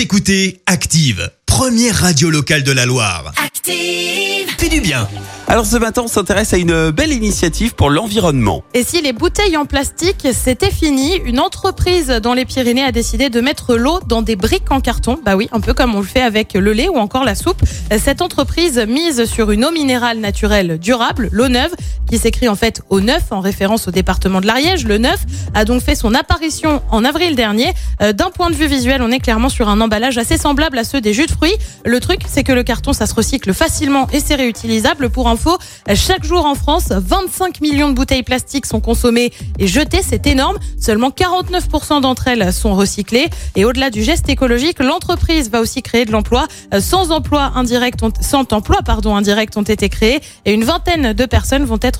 Vous écoutez Active, première radio locale de la Loire. Active. Fais du bien. Alors ce matin, on s'intéresse à une belle initiative pour l'environnement. Et si les bouteilles en plastique, c'était fini, une entreprise dans les Pyrénées a décidé de mettre l'eau dans des briques en carton. Bah oui, un peu comme on le fait avec le lait ou encore la soupe. Cette entreprise mise sur une eau minérale naturelle durable, l'eau neuve, qui s'écrit en fait au neuf en référence au département de l'Ariège. Le neuf a donc fait son apparition en avril dernier. Euh, D'un point de vue visuel, on est clairement sur un emballage assez semblable à ceux des jus de fruits. Le truc, c'est que le carton, ça se recycle facilement et c'est réutilisable. Pour info, chaque jour en France, 25 millions de bouteilles plastiques sont consommées et jetées. C'est énorme. Seulement 49% d'entre elles sont recyclées. Et au-delà du geste écologique, l'entreprise va aussi créer de l'emploi. Euh, 100 emplois indirects ont, 100 emplois, indirects ont été créés et une vingtaine de personnes vont être